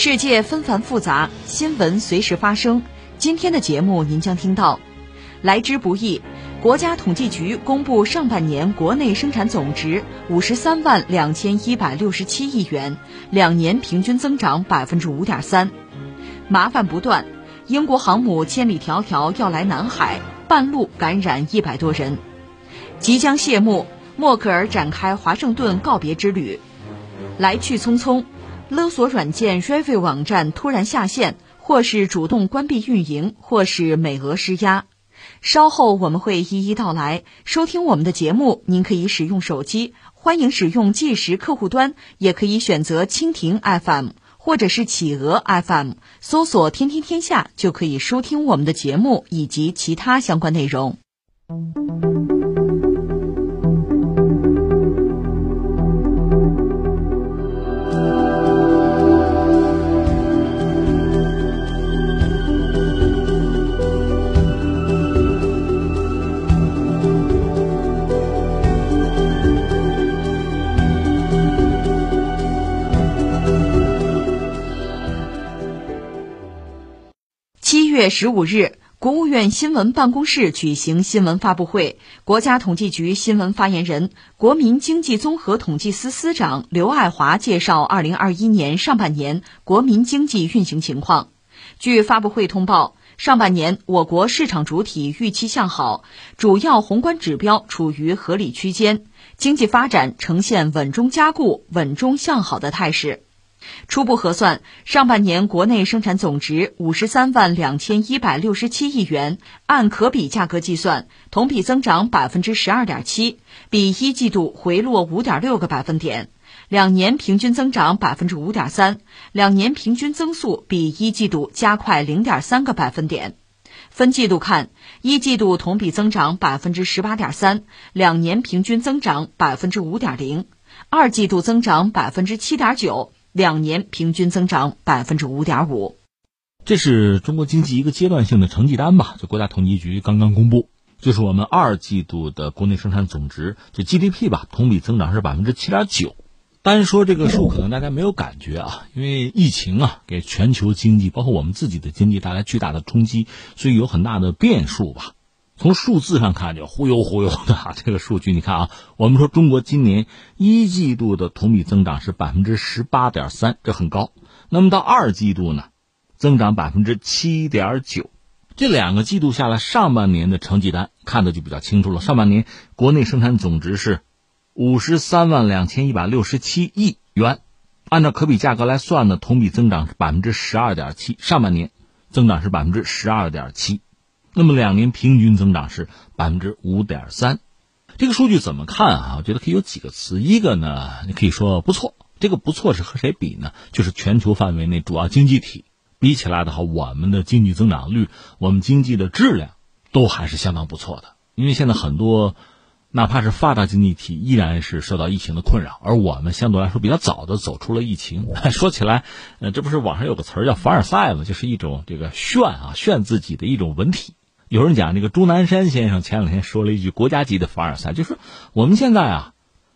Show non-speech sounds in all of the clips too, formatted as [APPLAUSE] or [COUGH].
世界纷繁复杂，新闻随时发生。今天的节目您将听到：来之不易，国家统计局公布上半年国内生产总值五十三万两千一百六十七亿元，两年平均增长百分之五点三。麻烦不断，英国航母千里迢迢要来南海，半路感染一百多人。即将谢幕，默克尔展开华盛顿告别之旅。来去匆匆。勒索软件 Revi 网站突然下线，或是主动关闭运营，或是美俄施压。稍后我们会一一道来。收听我们的节目，您可以使用手机，欢迎使用计时客户端，也可以选择蜻蜓 FM 或者是企鹅 FM，搜索“天天天下”就可以收听我们的节目以及其他相关内容。十五日，国务院新闻办公室举行新闻发布会，国家统计局新闻发言人、国民经济综合统计司司长刘爱华介绍二零二一年上半年国民经济运行情况。据发布会通报，上半年我国市场主体预期向好，主要宏观指标处于合理区间，经济发展呈现稳中加固、稳中向好的态势。初步核算，上半年国内生产总值五十三万两千一百六十七亿元，按可比价格计算，同比增长百分之十二点七，比一季度回落五点六个百分点，两年平均增长百分之五点三，两年平均增速比一季度加快零点三个百分点。分季度看，一季度同比增长百分之十八点三，两年平均增长百分之五点零，二季度增长百分之七点九。两年平均增长百分之五点五，这是中国经济一个阶段性的成绩单吧？就国家统计局刚刚公布，就是我们二季度的国内生产总值，就 GDP 吧，同比增长是百分之七点九。单说这个数，可能大家没有感觉啊，因为疫情啊，给全球经济，包括我们自己的经济带来巨大的冲击，所以有很大的变数吧。从数字上看，就忽悠忽悠的这个数据，你看啊，我们说中国今年一季度的同比增长是百分之十八点三，这很高。那么到二季度呢，增长百分之七点九，这两个季度下来，上半年的成绩单看的就比较清楚了。上半年国内生产总值是五十三万两千一百六十七亿元，按照可比价格来算呢，同比增长是百分之十二点七，上半年增长是百分之十二点七。那么两年平均增长是百分之五点三，这个数据怎么看啊？我觉得可以有几个词，一个呢，你可以说不错。这个不错是和谁比呢？就是全球范围内主要经济体比起来的话，我们的经济增长率，我们经济的质量都还是相当不错的。因为现在很多哪怕是发达经济体依然是受到疫情的困扰，而我们相对来说比较早的走出了疫情。[LAUGHS] 说起来，呃，这不是网上有个词儿叫凡尔赛吗？就是一种这个炫啊，炫自己的一种文体。有人讲，这个钟南山先生前两天说了一句国家级的凡尔赛，就是我们现在啊，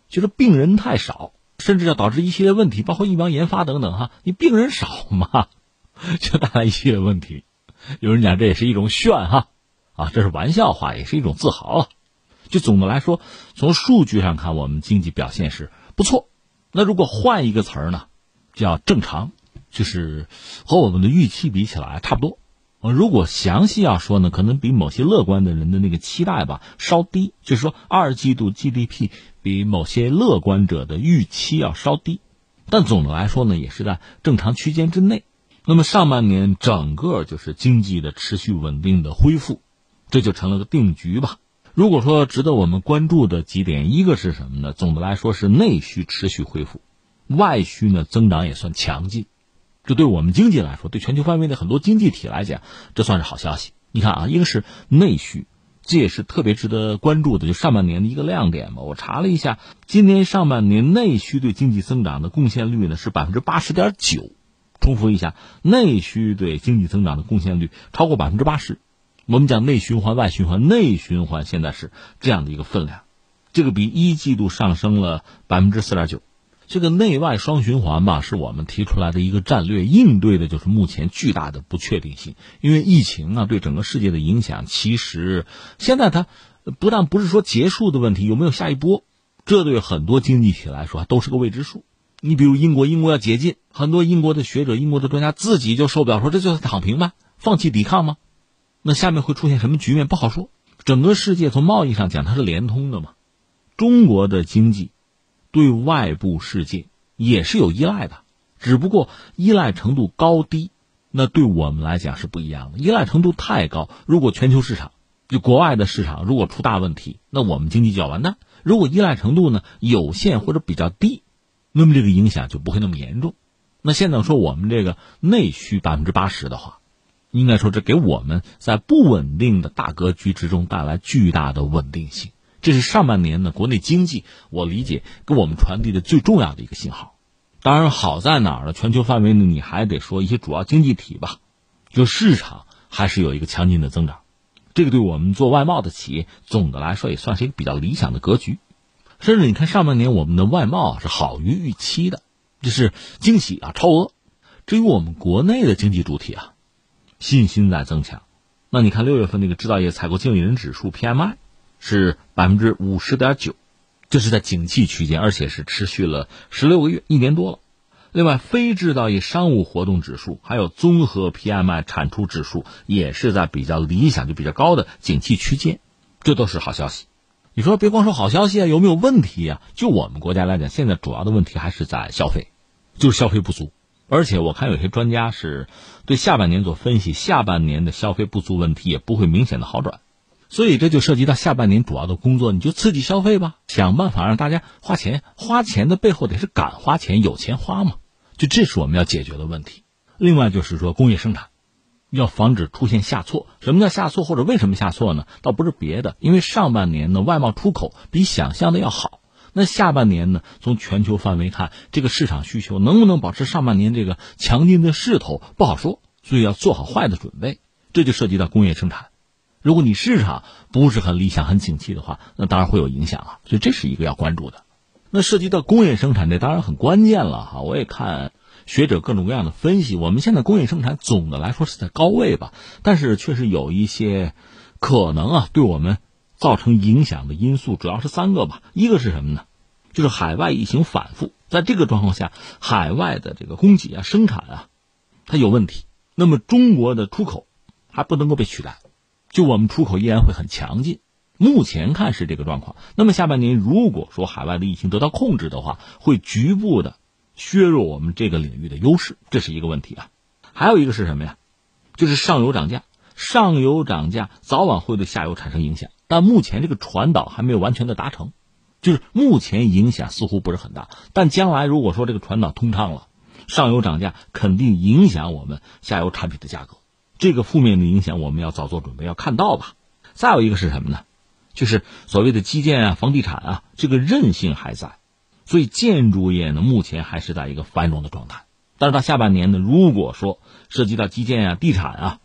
就是病人太少，甚至要导致一系列问题，包括疫苗研发等等哈。你病人少嘛，[LAUGHS] 就带来一系列问题。有人讲这也是一种炫哈，啊，这是玩笑话，也是一种自豪啊。就总的来说，从数据上看，我们经济表现是不错。那如果换一个词儿呢，叫正常，就是和我们的预期比起来差不多。如果详细要说呢，可能比某些乐观的人的那个期待吧稍低，就是说二季度 GDP 比某些乐观者的预期要稍低，但总的来说呢，也是在正常区间之内。那么上半年整个就是经济的持续稳定的恢复，这就成了个定局吧。如果说值得我们关注的几点，一个是什么呢？总的来说是内需持续恢复，外需呢增长也算强劲。这对我们经济来说，对全球范围内很多经济体来讲，这算是好消息。你看啊，一个是内需，这也是特别值得关注的，就上半年的一个亮点嘛。我查了一下，今年上半年内需对经济增长的贡献率呢是百分之八十点九。重复一下，内需对经济增长的贡献率超过百分之八十。我们讲内循环、外循环，内循环现在是这样的一个分量，这个比一季度上升了百分之四点九。这个内外双循环吧，是我们提出来的一个战略，应对的就是目前巨大的不确定性。因为疫情啊，对整个世界的影响，其实现在它不但不是说结束的问题，有没有下一波，这对很多经济体来说都是个未知数。你比如英国，英国要解禁，很多英国的学者、英国的专家自己就受不了，说这就是躺平吗？放弃抵抗吗？那下面会出现什么局面不好说。整个世界从贸易上讲，它是连通的嘛。中国的经济。对外部世界也是有依赖的，只不过依赖程度高低，那对我们来讲是不一样的。依赖程度太高，如果全球市场就国外的市场如果出大问题，那我们经济就要完蛋。如果依赖程度呢有限或者比较低，那么这个影响就不会那么严重。那现在说我们这个内需百分之八十的话，应该说这给我们在不稳定的大格局之中带来巨大的稳定性。这是上半年呢，国内经济我理解给我们传递的最重要的一个信号。当然，好在哪儿呢？全球范围内，你还得说一些主要经济体吧，就市场还是有一个强劲的增长。这个对我们做外贸的企业，总的来说也算是一个比较理想的格局。甚至你看上半年我们的外贸是好于预期的，这是惊喜啊，超额。至于我们国内的经济主体啊，信心在增强。那你看六月份那个制造业采购经理人指数 PMI。是百分之五十点九，这是在景气区间，而且是持续了十六个月，一年多了。另外，非制造业商务活动指数还有综合 PMI 产出指数也是在比较理想、就比较高的景气区间，这都是好消息。你说别光说好消息啊，有没有问题啊？就我们国家来讲，现在主要的问题还是在消费，就是消费不足。而且我看有些专家是对下半年做分析，下半年的消费不足问题也不会明显的好转。所以这就涉及到下半年主要的工作，你就刺激消费吧，想办法让大家花钱。花钱的背后得是敢花钱，有钱花嘛。就这是我们要解决的问题。另外就是说工业生产，要防止出现下挫。什么叫下挫，或者为什么下挫呢？倒不是别的，因为上半年的外贸出口比想象的要好。那下半年呢，从全球范围看，这个市场需求能不能保持上半年这个强劲的势头不好说。所以要做好坏的准备。这就涉及到工业生产。如果你市场不是很理想、很景气的话，那当然会有影响啊。所以这是一个要关注的。那涉及到工业生产，这当然很关键了哈。我也看学者各种各样的分析，我们现在工业生产总的来说是在高位吧，但是确实有一些可能啊，对我们造成影响的因素，主要是三个吧。一个是什么呢？就是海外疫情反复，在这个状况下，海外的这个供给啊、生产啊，它有问题。那么中国的出口还不能够被取代。就我们出口依然会很强劲，目前看是这个状况。那么下半年如果说海外的疫情得到控制的话，会局部的削弱我们这个领域的优势，这是一个问题啊。还有一个是什么呀？就是上游涨价，上游涨价早晚会对下游产生影响，但目前这个传导还没有完全的达成，就是目前影响似乎不是很大。但将来如果说这个传导通畅了，上游涨价肯定影响我们下游产品的价格。这个负面的影响，我们要早做准备，要看到吧。再有一个是什么呢？就是所谓的基建啊、房地产啊，这个韧性还在，所以建筑业呢，目前还是在一个繁荣的状态。但是到下半年呢，如果说涉及到基建啊、地产啊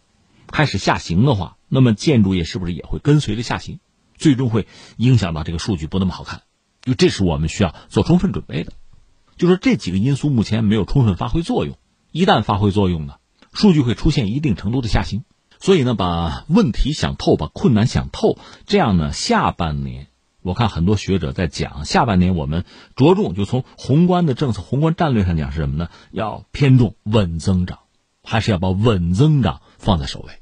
开始下行的话，那么建筑业是不是也会跟随着下行？最终会影响到这个数据不那么好看。就这是我们需要做充分准备的。就说这几个因素目前没有充分发挥作用，一旦发挥作用呢？数据会出现一定程度的下行，所以呢，把问题想透，把困难想透，这样呢，下半年我看很多学者在讲，下半年我们着重就从宏观的政策、宏观战略上讲是什么呢？要偏重稳增长，还是要把稳增长放在首位。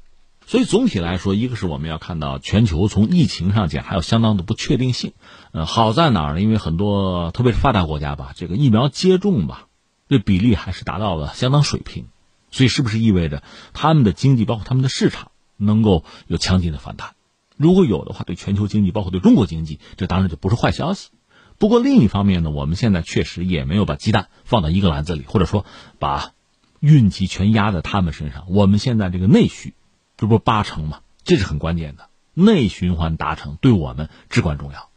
所以总体来说，一个是我们要看到全球从疫情上讲还有相当的不确定性，呃，好在哪儿呢？因为很多特别是发达国家吧，这个疫苗接种吧，这比例还是达到了相当水平。所以，是不是意味着他们的经济，包括他们的市场，能够有强劲的反弹？如果有的话，对全球经济，包括对中国经济，这当然就不是坏消息。不过，另一方面呢，我们现在确实也没有把鸡蛋放到一个篮子里，或者说把运气全压在他们身上。我们现在这个内需，这不八成吗？这是很关键的，内循环达成对我们至关重要，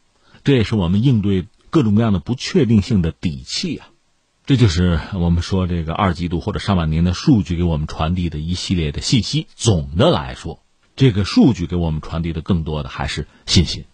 这也是我们应对各种各样的不确定性的底气啊。这就是我们说这个二季度或者上半年的数据给我们传递的一系列的信息。总的来说，这个数据给我们传递的更多的还是信心。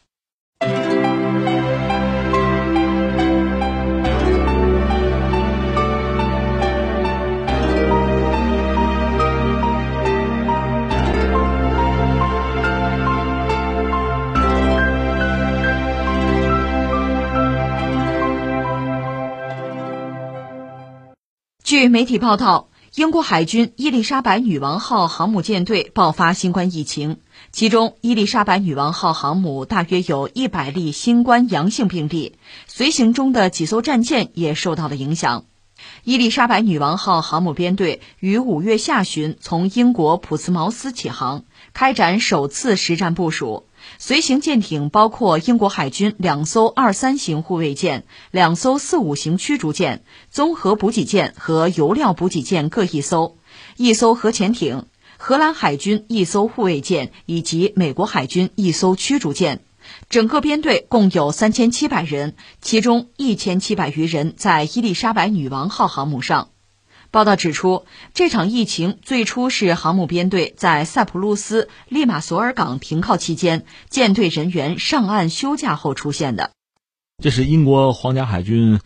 据媒体报道，英国海军伊丽莎白女王号航母舰队爆发新冠疫情，其中伊丽莎白女王号航母大约有一百例新冠阳性病例，随行中的几艘战舰也受到了影响。伊丽莎白女王号航母编队于五月下旬从英国普茨茅斯起航，开展首次实战部署。随行舰艇包括英国海军两艘二三型护卫舰、两艘四五型驱逐舰、综合补给舰和油料补给舰各一艘，一艘核潜艇，荷兰海军一艘护卫舰以及美国海军一艘驱逐舰。整个编队共有三千七百人，其中一千七百余人在伊丽莎白女王号航母上。报道指出，这场疫情最初是航母编队在塞浦路斯利马索尔港停靠期间，舰队人员上岸休假后出现的。这是英国皇家海军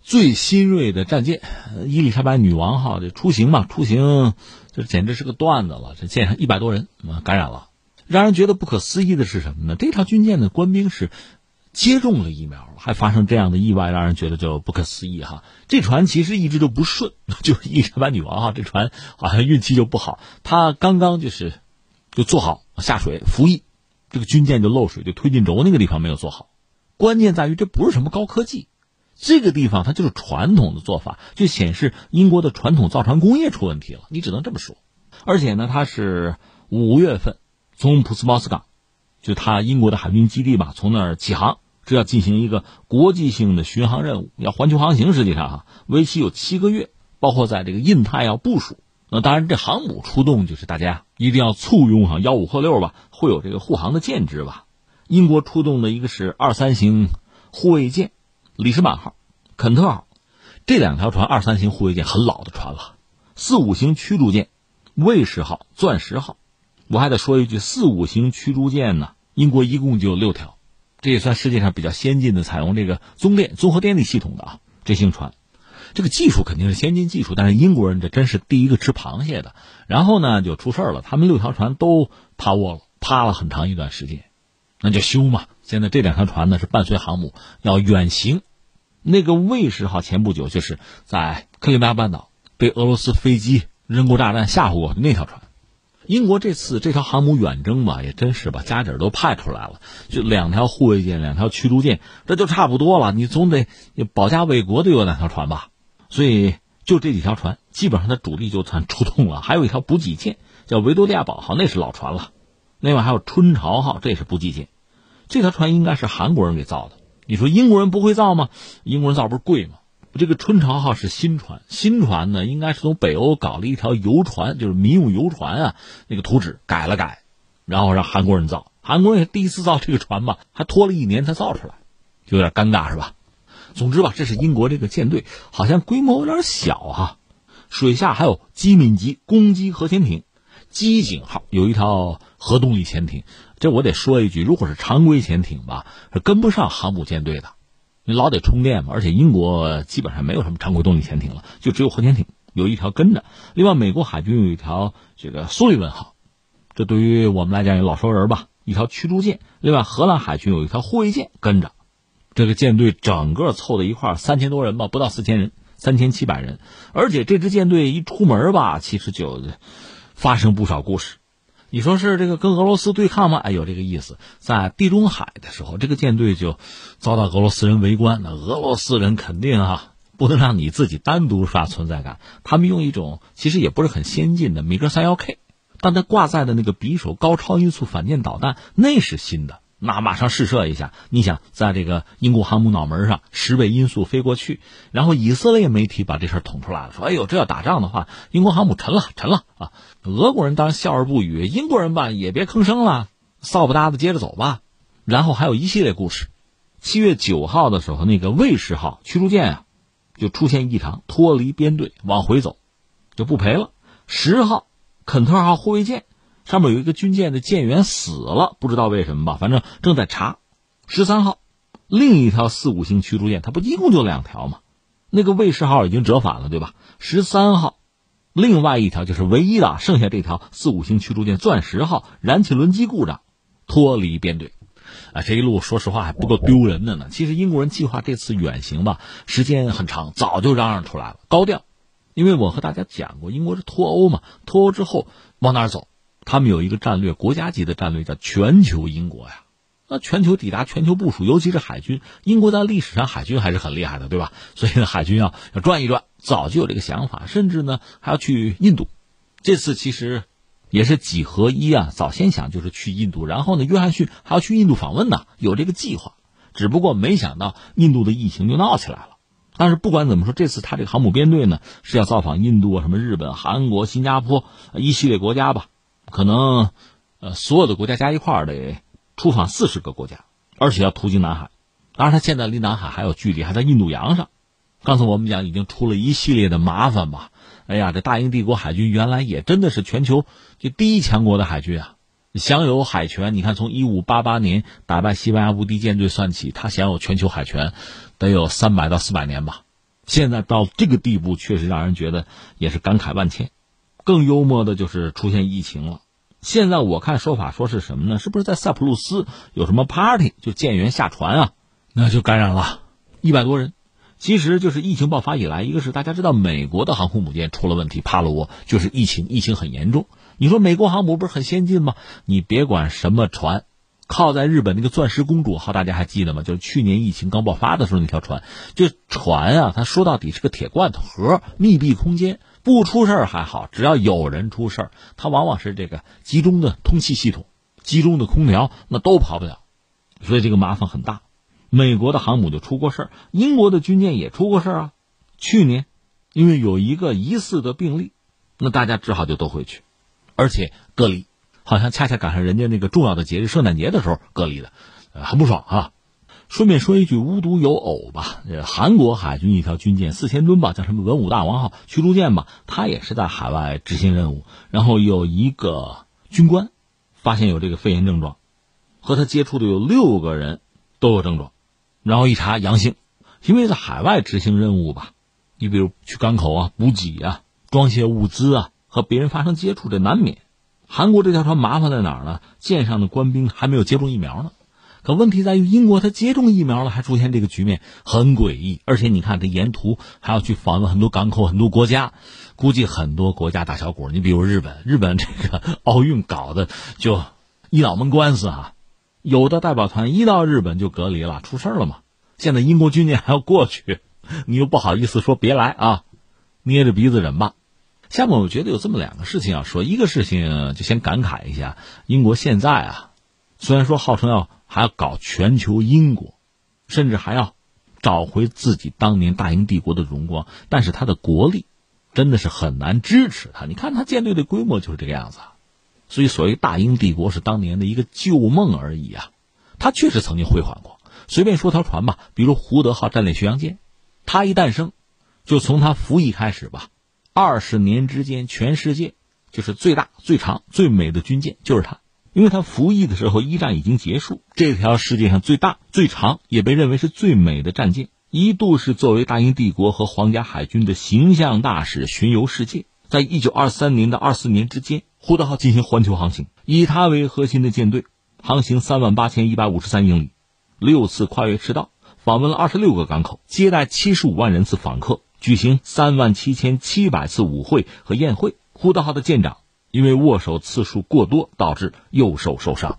最新锐的战舰——伊丽莎白女王号的出行嘛？出行这简直是个段子了。这舰上一百多人啊感染了，让人觉得不可思议的是什么呢？这条军舰的官兵是。接种了疫苗，还发生这样的意外，让人觉得就不可思议哈。这船其实一直都不顺，[LAUGHS] 就是伊丽莎白女王哈，这船好像运气就不好。它刚刚就是就做好下水服役，这个军舰就漏水，就推进轴那个地方没有做好。关键在于这不是什么高科技，这个地方它就是传统的做法，就显示英国的传统造船工业出问题了。你只能这么说。而且呢，它是五月份从普斯茅斯港，就它英国的海军基地吧，从那儿起航。这要进行一个国际性的巡航任务，要环球航行。实际上哈，为期有七个月，包括在这个印太要部署。那当然，这航母出动就是大家一定要簇拥哈，吆五喝六吧，会有这个护航的舰只吧。英国出动的一个是二三型护卫舰，里士满号、肯特号，这两条船二三型护卫舰很老的船了。四五型驱逐舰，卫士号、钻石号。我还得说一句，四五型驱逐舰呢，英国一共就有六条。这也算世界上比较先进的采用这个综电综合电力系统的啊，这型船，这个技术肯定是先进技术，但是英国人这真是第一个吃螃蟹的。然后呢，就出事了，他们六条船都趴窝了，趴了很长一段时间，那就修嘛。现在这两条船呢是伴随航母要远行，那个卫士号前不久就是在克里米亚半岛被俄罗斯飞机扔过炸弹吓唬过那条船。英国这次这条航母远征吧，也真是把家底都派出来了，就两条护卫舰，两条驱逐舰，这就差不多了。你总得保家卫国，得有两条船吧？所以就这几条船，基本上它主力就算出动了。还有一条补给舰，叫维多利亚堡号，那是老船了。另外还有春潮号，这也是补给舰。这条船应该是韩国人给造的。你说英国人不会造吗？英国人造不是贵吗？这个春潮号是新船，新船呢应该是从北欧搞了一条游船，就是民用游船啊，那个图纸改了改，然后让韩国人造。韩国人也第一次造这个船吧，还拖了一年才造出来，就有点尴尬是吧？总之吧，这是英国这个舰队，好像规模有点小哈。水下还有机敏级攻击核潜艇，机警号有一套核动力潜艇。这我得说一句，如果是常规潜艇吧，是跟不上航母舰队的。你老得充电嘛，而且英国基本上没有什么常规动力潜艇了，就只有核潜艇有一条跟着。另外，美国海军有一条这个苏利文号，这对于我们来讲也老熟人吧，一条驱逐舰。另外，荷兰海军有一条护卫舰跟着，这个舰队整个凑在一块三千多人吧，不到四千人，三千七百人。而且这支舰队一出门吧，其实就发生不少故事。你说是这个跟俄罗斯对抗吗？哎，有这个意思。在地中海的时候，这个舰队就遭到俄罗斯人围观。那俄罗斯人肯定啊，不能让你自己单独刷存在感。他们用一种其实也不是很先进的米格三幺 K，但它挂载的那个匕首高超音速反舰导弹那是新的，那马上试射一下。你想，在这个英国航母脑门上，十倍音速飞过去，然后以色列媒体把这事儿捅出来了，说：“哎呦，这要打仗的话，英国航母沉了，沉了啊！”俄国人当然笑而不语，英国人吧也别吭声了，扫不搭子接着走吧。然后还有一系列故事。七月九号的时候，那个卫士号驱逐舰啊，就出现异常，脱离编队往回走，就不赔了。十号，肯特号护卫舰上面有一个军舰的舰员死了，不知道为什么吧，反正正在查。十三号，另一条四五型驱逐舰，它不一共就两条吗？那个卫士号已经折返了，对吧？十三号，另外一条就是唯一的，剩下这条四五型驱逐舰钻石号燃气轮机故障，脱离编队。啊，这一路说实话还不够丢人的呢。其实英国人计划这次远行吧，时间很长，早就嚷嚷出来了，高调。因为我和大家讲过，英国是脱欧嘛，脱欧之后往哪儿走？他们有一个战略，国家级的战略叫全球英国呀。那全球抵达、全球部署，尤其是海军，英国在历史上海军还是很厉害的，对吧？所以呢，海军要要转一转，早就有这个想法，甚至呢还要去印度。这次其实也是几合一啊，早先想就是去印度，然后呢，约翰逊还要去印度访问呢，有这个计划。只不过没想到印度的疫情就闹起来了。但是不管怎么说，这次他这个航母编队呢是要造访印度啊、什么日本、韩国、新加坡一系列国家吧，可能呃所有的国家加一块儿得出访四十个国家，而且要途经南海。当然，他现在离南海还有距离，还在印度洋上。刚才我们讲已经出了一系列的麻烦吧？哎呀，这大英帝国海军原来也真的是全球就第一强国的海军啊，享有海权。你看，从一五八八年打败西班牙无敌舰队算起，他享有全球海权。得有三百到四百年吧，现在到这个地步，确实让人觉得也是感慨万千。更幽默的就是出现疫情了。现在我看说法说是什么呢？是不是在塞浦路斯有什么 party？就舰员下船啊，那就感染了，一百多人。其实就是疫情爆发以来，一个是大家知道美国的航空母舰出了问题，帕罗就是疫情，疫情很严重。你说美国航母不是很先进吗？你别管什么船。靠在日本那个钻石公主号，大家还记得吗？就是去年疫情刚爆发的时候那条船，就船啊，它说到底是个铁罐头盒，密闭空间不出事儿还好，只要有人出事儿，它往往是这个集中的通气系统、集中的空调，那都跑不了，所以这个麻烦很大。美国的航母就出过事儿，英国的军舰也出过事儿啊。去年因为有一个疑似的病例，那大家只好就都回去，而且隔离。好像恰恰赶上人家那个重要的节日圣诞节的时候隔离的，很不爽啊。顺便说一句，无独有偶吧，韩国海军一条军舰四千吨吧，叫什么文武大王号驱逐舰吧，它也是在海外执行任务，然后有一个军官发现有这个肺炎症状，和他接触的有六个人都有症状，然后一查阳性，因为在海外执行任务吧，你比如去港口啊补给啊装卸物资啊，和别人发生接触，这难免。韩国这条船麻烦在哪儿呢？舰上的官兵还没有接种疫苗呢。可问题在于，英国他接种疫苗了，还出现这个局面，很诡异。而且你看，这沿途还要去访问很多港口、很多国家，估计很多国家大小股。你比如日本，日本这个奥运搞的就一脑门官司啊，有的代表团一到日本就隔离了，出事了嘛。现在英国军舰还要过去，你又不好意思说别来啊，捏着鼻子忍吧。下面我觉得有这么两个事情要说，一个事情就先感慨一下，英国现在啊，虽然说号称要还要搞全球英国，甚至还要找回自己当年大英帝国的荣光，但是它的国力真的是很难支持它。你看它舰队的规模就是这个样子，所以所谓大英帝国是当年的一个旧梦而已啊。它确实曾经辉煌过。随便说条船吧，比如胡德号战略巡洋舰，它一诞生，就从它服役开始吧。二十年之间，全世界就是最大、最长、最美的军舰就是它，因为他服役的时候一战已经结束。这条世界上最大、最长，也被认为是最美的战舰，一度是作为大英帝国和皇家海军的形象大使巡游世界。在一九二三年到二四年之间，胡德号进行环球航行，以它为核心的舰队航行三万八千一百五十三英里，六次跨越赤道，访问了二十六个港口，接待七十五万人次访客。举行三万七千七百次舞会和宴会。胡德号的舰长因为握手次数过多，导致右手受伤。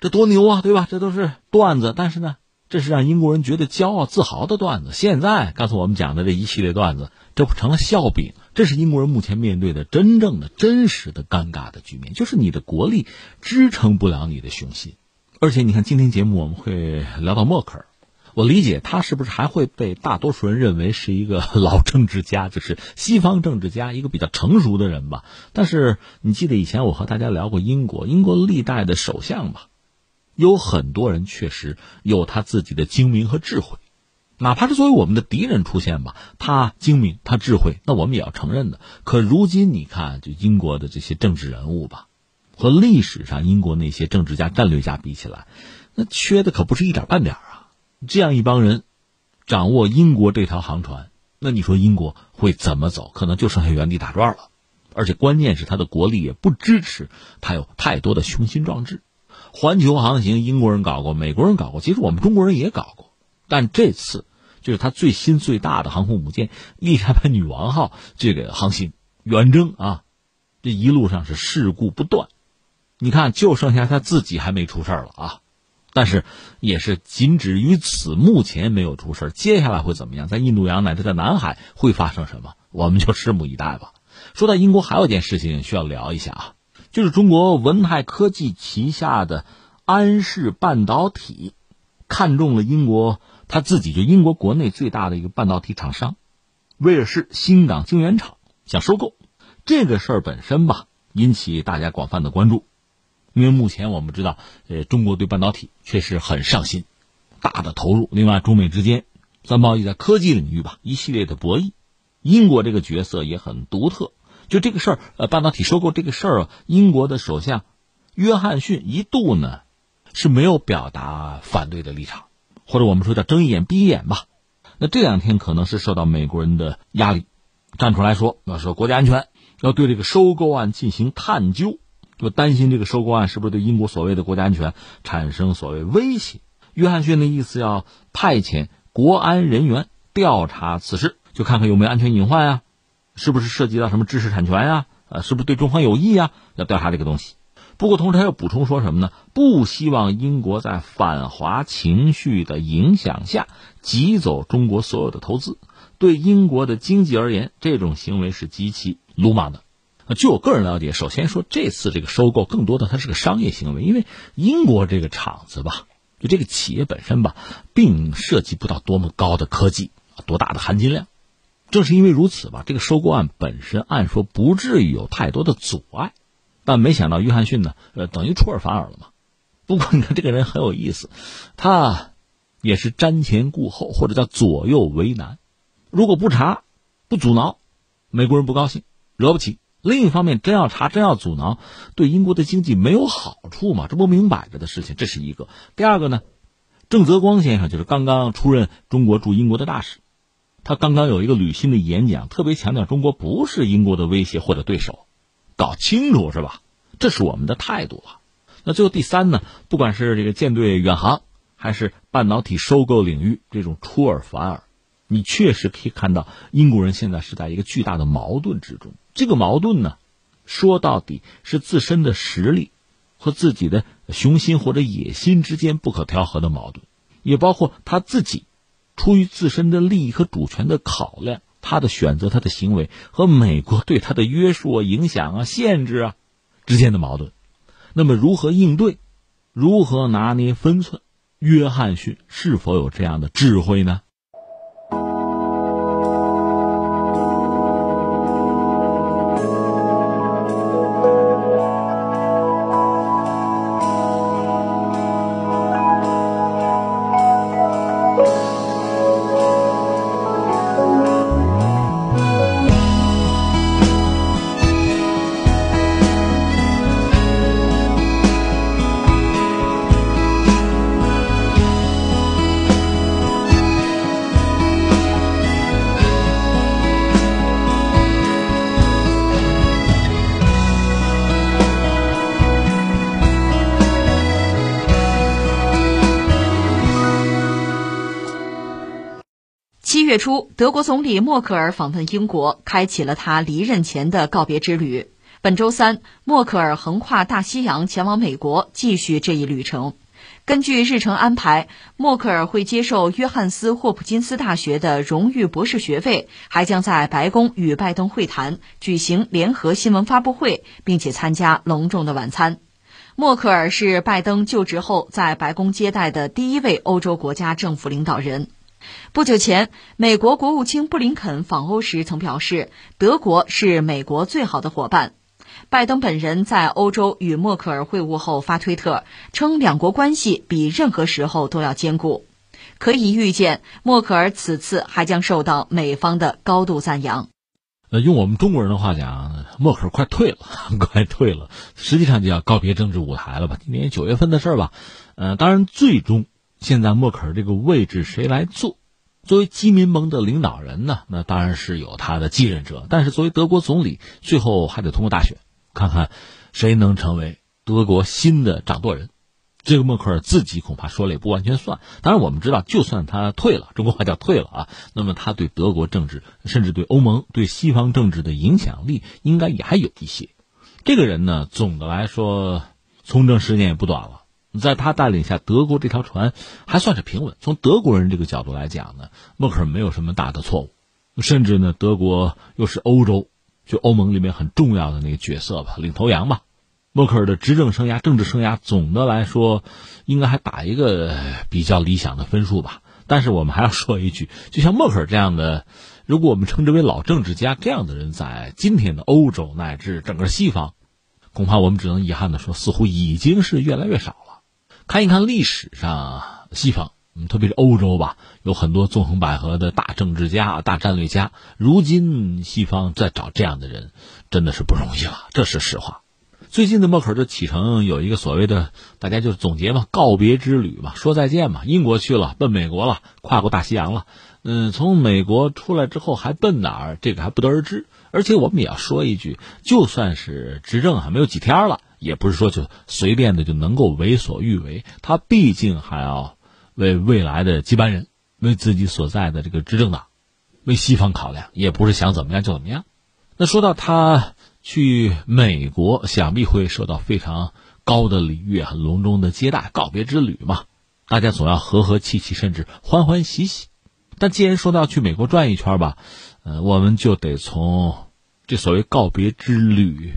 这多牛啊，对吧？这都是段子，但是呢，这是让英国人觉得骄傲自豪的段子。现在，刚才我们讲的这一系列段子，这不成了笑柄？这是英国人目前面对的真正的、真实的尴尬的局面，就是你的国力支撑不了你的雄心。而且你看，今天节目我们会聊到默克尔，我理解他是不是还会被大多数人认为是一个 [LAUGHS] 老政治家，就是西方政治家一个比较成熟的人吧。但是你记得以前我和大家聊过英国，英国历代的首相吧，有很多人确实有他自己的精明和智慧。哪怕是作为我们的敌人出现吧，他精明，他智慧，那我们也要承认的。可如今你看，就英国的这些政治人物吧，和历史上英国那些政治家、战略家比起来，那缺的可不是一点半点啊！这样一帮人掌握英国这条航船，那你说英国会怎么走？可能就剩下原地打转了。而且关键是他的国力也不支持他有太多的雄心壮志。环球航行，英国人搞过，美国人搞过，其实我们中国人也搞过，但这次。就是他最新最大的航空母舰“丽莎白女王号”这个航行远征啊，这一路上是事故不断。你看，就剩下他自己还没出事了啊，但是也是仅止于此。目前没有出事接下来会怎么样？在印度洋乃至在南海会发生什么？我们就拭目以待吧。说到英国，还有一件事情需要聊一下啊，就是中国文泰科技旗下的安氏半导体看中了英国。他自己就英国国内最大的一个半导体厂商，威尔士新港晶圆厂想收购，这个事儿本身吧引起大家广泛的关注，因为目前我们知道，呃，中国对半导体确实很上心，大的投入。另外，中美之间在贸易、在科技领域吧一系列的博弈，英国这个角色也很独特。就这个事儿，呃，半导体收购这个事儿，英国的首相约翰逊一度呢是没有表达反对的立场。或者我们说叫睁一眼闭一眼吧，那这两天可能是受到美国人的压力，站出来说要说国家安全，要对这个收购案进行探究，就担心这个收购案是不是对英国所谓的国家安全产生所谓威胁。约翰逊的意思要派遣国安人员调查此事，就看看有没有安全隐患呀，是不是涉及到什么知识产权呀，呃，是不是对中方有益呀？要调查这个东西。不过，同时他又补充说什么呢？不希望英国在反华情绪的影响下挤走中国所有的投资。对英国的经济而言，这种行为是极其鲁莽的。据我个人了解，首先说这次这个收购更多的它是个商业行为，因为英国这个厂子吧，就这个企业本身吧，并涉及不到多么高的科技，多大的含金量。正是因为如此吧，这个收购案本身按说不至于有太多的阻碍。但没想到约翰逊呢，呃，等于出尔反尔了嘛。不过你看这个人很有意思，他也是瞻前顾后，或者叫左右为难。如果不查，不阻挠，美国人不高兴，惹不起。另一方面，真要查，真要阻挠，对英国的经济没有好处嘛？这不明摆着的事情，这是一个。第二个呢，郑泽光先生就是刚刚出任中国驻英国的大使，他刚刚有一个履新的演讲，特别强调中国不是英国的威胁或者对手。搞清楚是吧？这是我们的态度了。那最后第三呢？不管是这个舰队远航，还是半导体收购领域这种出尔反尔，你确实可以看到英国人现在是在一个巨大的矛盾之中。这个矛盾呢，说到底是自身的实力和自己的雄心或者野心之间不可调和的矛盾，也包括他自己出于自身的利益和主权的考量。他的选择、他的行为和美国对他的约束啊、影响啊、限制啊之间的矛盾，那么如何应对？如何拿捏分寸？约翰逊是否有这样的智慧呢？德国总理默克尔访问英国，开启了他离任前的告别之旅。本周三，默克尔横跨大西洋前往美国，继续这一旅程。根据日程安排，默克尔会接受约翰斯霍普金斯大学的荣誉博士学位，还将在白宫与拜登会谈，举行联合新闻发布会，并且参加隆重的晚餐。默克尔是拜登就职后在白宫接待的第一位欧洲国家政府领导人。不久前，美国国务卿布林肯访欧时曾表示，德国是美国最好的伙伴。拜登本人在欧洲与默克尔会晤后发推特称，两国关系比任何时候都要坚固。可以预见，默克尔此次还将受到美方的高度赞扬。呃，用我们中国人的话讲，默克尔快退了，[LAUGHS] 快退了，实际上就要告别政治舞台了吧？今年九月份的事儿吧。呃，当然，最终现在默克尔这个位置谁来做？作为基民盟的领导人呢，那当然是有他的继任者。但是作为德国总理，最后还得通过大选，看看谁能成为德国新的掌舵人。这个默克尔自己恐怕说了也不完全算。当然，我们知道，就算他退了，中国话叫退了啊，那么他对德国政治，甚至对欧盟、对西方政治的影响力，应该也还有一些。这个人呢，总的来说，从政时间也不短了。在他带领下，德国这条船还算是平稳。从德国人这个角度来讲呢，默克尔没有什么大的错误，甚至呢，德国又是欧洲就欧盟里面很重要的那个角色吧，领头羊吧。默克尔的执政生涯、政治生涯，总的来说，应该还打一个比较理想的分数吧。但是我们还要说一句，就像默克尔这样的，如果我们称之为老政治家这样的人，在今天的欧洲乃至整个西方，恐怕我们只能遗憾的说，似乎已经是越来越少了。看一看历史上西方，嗯，特别是欧洲吧，有很多纵横捭阖的大政治家、大战略家。如今西方再找这样的人，真的是不容易了，这是实话。最近的默克尔就启程有一个所谓的，大家就是总结嘛，告别之旅嘛，说再见嘛。英国去了，奔美国了，跨过大西洋了。嗯，从美国出来之后还奔哪儿，这个还不得而知。而且我们也要说一句，就算是执政还没有几天了。也不是说就随便的就能够为所欲为，他毕竟还要为未来的接班人、为自己所在的这个执政党、为西方考量，也不是想怎么样就怎么样。那说到他去美国，想必会受到非常高的礼遇、很隆重的接待，告别之旅嘛，大家总要和和气气，甚至欢欢喜喜。但既然说到去美国转一圈吧，呃，我们就得从这所谓告别之旅。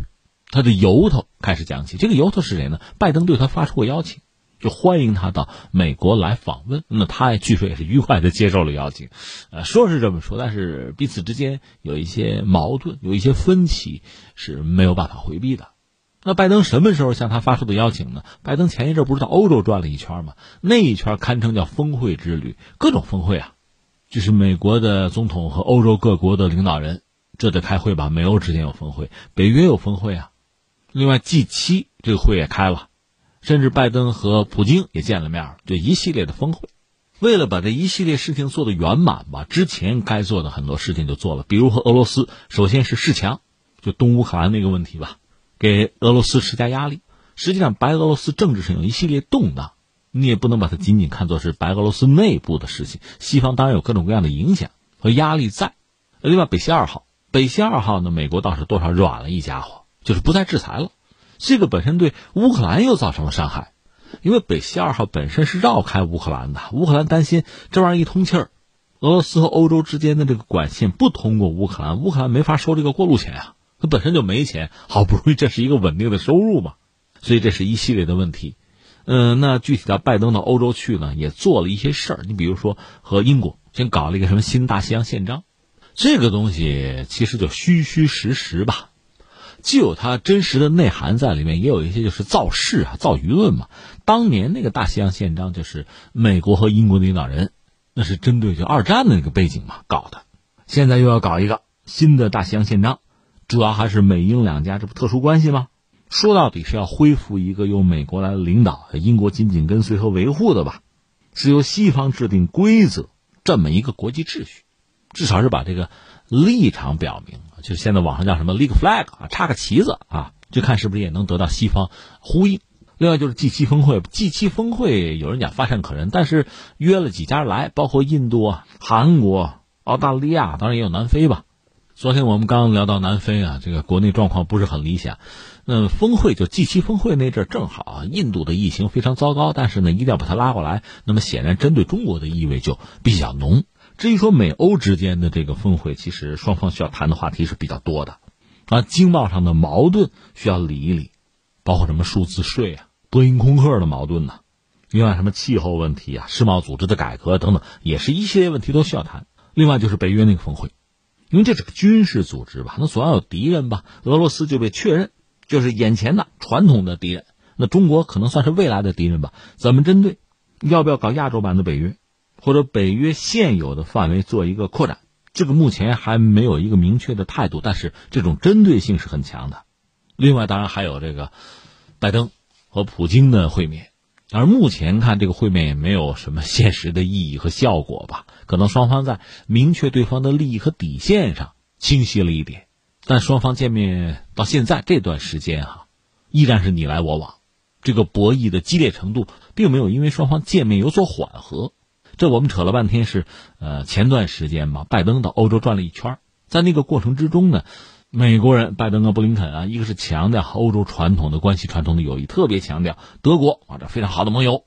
他的由头开始讲起，这个由头是谁呢？拜登对他发出过邀请，就欢迎他到美国来访问。那他据说也是愉快的接受了邀请，呃，说是这么说，但是彼此之间有一些矛盾，有一些分歧是没有办法回避的。那拜登什么时候向他发出的邀请呢？拜登前一阵不是到欧洲转了一圈吗？那一圈堪称叫峰会之旅，各种峰会啊，就是美国的总统和欧洲各国的领导人这得开会吧？美欧之间有峰会，北约有峰会啊。另外，G 七这个会也开了，甚至拜登和普京也见了面，这一系列的峰会，为了把这一系列事情做得圆满吧，之前该做的很多事情就做了，比如和俄罗斯，首先是示强，就东乌克兰那个问题吧，给俄罗斯施加压力。实际上，白俄罗斯政治上有一系列动荡，你也不能把它仅仅看作是白俄罗斯内部的事情，西方当然有各种各样的影响和压力在。另外，北溪二号，北溪二号呢，美国倒是多少软了一家伙。就是不再制裁了，这个本身对乌克兰又造成了伤害，因为北溪二号本身是绕开乌克兰的，乌克兰担心这玩意儿一通气儿，俄罗斯和欧洲之间的这个管线不通过乌克兰，乌克兰没法收这个过路钱啊，它本身就没钱，好不容易这是一个稳定的收入嘛，所以这是一系列的问题。嗯，那具体到拜登到欧洲去呢，也做了一些事儿，你比如说和英国先搞了一个什么新大西洋宪章，这个东西其实就虚虚实实吧。既有它真实的内涵在里面，也有一些就是造势啊、造舆论嘛。当年那个大西洋宪章就是美国和英国领导人，那是针对就二战的那个背景嘛搞的。现在又要搞一个新的大西洋宪章，主要还是美英两家这不特殊关系吗？说到底是要恢复一个由美国来领导、英国紧紧跟随和维护的吧，是由西方制定规则这么一个国际秩序，至少是把这个立场表明。就现在网上叫什么立个 flag 啊，插个旗子啊，就看是不是也能得到西方呼应。另外就是 G 七峰会，G 七峰会有人讲乏善可陈，但是约了几家来，包括印度啊、韩国、澳大利亚，当然也有南非吧。昨天我们刚聊到南非啊，这个国内状况不是很理想。那峰会就 G 七峰会那阵正好啊印度的疫情非常糟糕，但是呢一定要把它拉过来。那么显然针对中国的意味就比较浓。至于说美欧之间的这个峰会，其实双方需要谈的话题是比较多的，啊，经贸上的矛盾需要理一理，包括什么数字税啊，波音空客的矛盾呢。另外，什么气候问题啊、世贸组织的改革等等，也是一系列问题都需要谈。另外就是北约那个峰会，因为这是个军事组织吧，那总要有敌人吧。俄罗斯就被确认就是眼前的传统的敌人，那中国可能算是未来的敌人吧。怎么针对？要不要搞亚洲版的北约，或者北约现有的范围做一个扩展？这个目前还没有一个明确的态度，但是这种针对性是很强的。另外，当然还有这个拜登和普京的会面。而目前看，这个会面也没有什么现实的意义和效果吧？可能双方在明确对方的利益和底线上清晰了一点，但双方见面到现在这段时间哈，依然是你来我往，这个博弈的激烈程度并没有因为双方见面有所缓和。这我们扯了半天是，呃，前段时间嘛，拜登到欧洲转了一圈，在那个过程之中呢。美国人拜登啊，布林肯啊，一个是强调欧洲传统的关系、传统的友谊，特别强调德国啊，这非常好的盟友，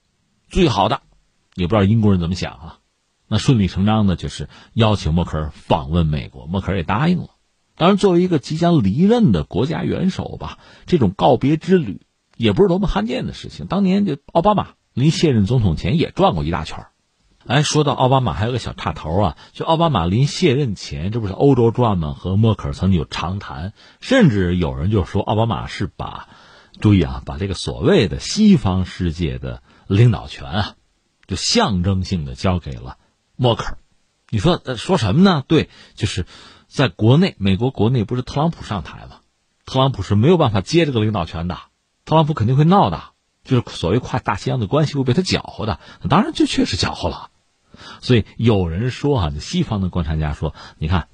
最好的，也不知道英国人怎么想啊。那顺理成章的就是邀请默克尔访问美国，默克尔也答应了。当然，作为一个即将离任的国家元首吧，这种告别之旅也不是多么罕见的事情。当年就奥巴马临卸任总统前也转过一大圈哎，说到奥巴马，还有个小插头啊，就奥巴马临卸任前，这不是欧洲转吗？和默克尔曾经有长谈，甚至有人就说奥巴马是把，注意啊，把这个所谓的西方世界的领导权啊，就象征性的交给了默克尔。你说说什么呢？对，就是在国内，美国国内不是特朗普上台吗？特朗普是没有办法接这个领导权的，特朗普肯定会闹的，就是所谓跨大西洋的关系会被他搅和的，当然就确实搅和了。所以有人说啊，西方的观察家说，你看，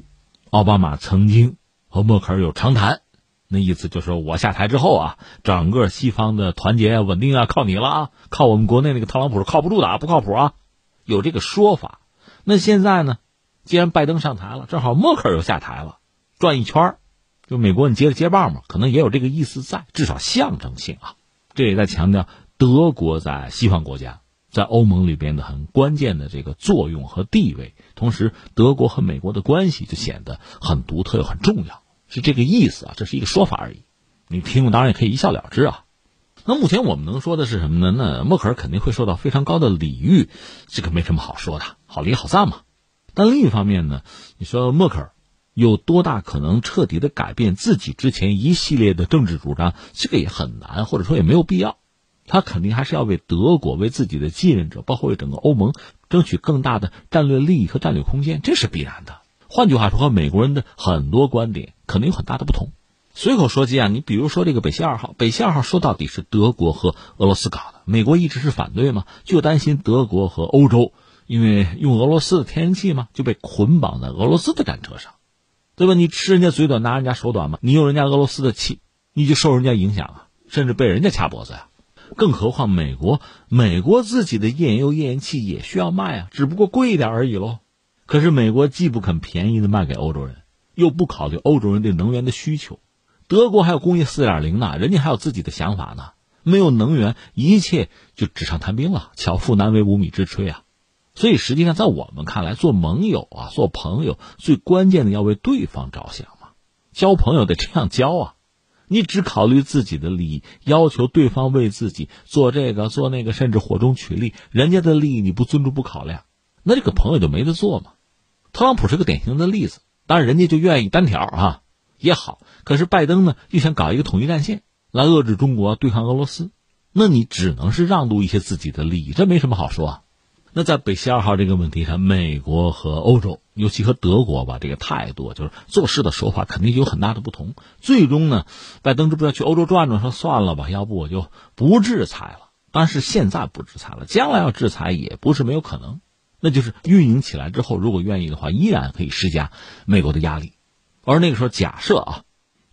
奥巴马曾经和默克尔有长谈，那意思就是我下台之后啊，整个西方的团结稳定啊，靠你了啊，靠我们国内那个特朗普是靠不住的啊，不靠谱啊，有这个说法。那现在呢，既然拜登上台了，正好默克尔又下台了，转一圈就美国你接着接棒嘛，可能也有这个意思在，至少象征性啊。这也在强调德国在西方国家。在欧盟里边的很关键的这个作用和地位，同时德国和美国的关系就显得很独特又很重要，是这个意思啊，这是一个说法而已。你听了当然也可以一笑了之啊。那目前我们能说的是什么呢？那默克尔肯定会受到非常高的礼遇，这个没什么好说的，好离好散嘛。但另一方面呢，你说默克尔有多大可能彻底的改变自己之前一系列的政治主张？这个也很难，或者说也没有必要。他肯定还是要为德国、为自己的继任者，包括为整个欧盟争取更大的战略利益和战略空间，这是必然的。换句话说，和美国人的很多观点可能有很大的不同。随口说机啊，你比如说这个北溪二号，北溪二号说到底是德国和俄罗斯搞的，美国一直是反对嘛，就担心德国和欧洲因为用俄罗斯的天然气嘛，就被捆绑在俄罗斯的战车上，对吧？你吃人家嘴短，拿人家手短嘛，你用人家俄罗斯的气，你就受人家影响啊，甚至被人家掐脖子呀。更何况美国，美国自己的页岩油、页岩气也需要卖啊，只不过贵一点而已喽。可是美国既不肯便宜的卖给欧洲人，又不考虑欧洲人对能源的需求。德国还有工业四点零呢，人家还有自己的想法呢。没有能源，一切就纸上谈兵了，巧妇难为无米之炊啊。所以实际上，在我们看来，做盟友啊，做朋友，最关键的要为对方着想嘛。交朋友得这样交啊。你只考虑自己的利益，要求对方为自己做这个做那个，甚至火中取栗，人家的利益你不尊重不考量，那这个朋友就没得做嘛。特朗普是个典型的例子，当然人家就愿意单挑啊也好，可是拜登呢又想搞一个统一战线来遏制中国对抗俄罗斯，那你只能是让渡一些自己的利益，这没什么好说。啊。那在北溪二号这个问题上，美国和欧洲，尤其和德国吧，这个态度就是做事的手法肯定有很大的不同。最终呢，拜登这不是要去欧洲转转，说算了吧，要不我就不制裁了。但是现在不制裁了，将来要制裁也不是没有可能。那就是运营起来之后，如果愿意的话，依然可以施加美国的压力。而那个时候，假设啊，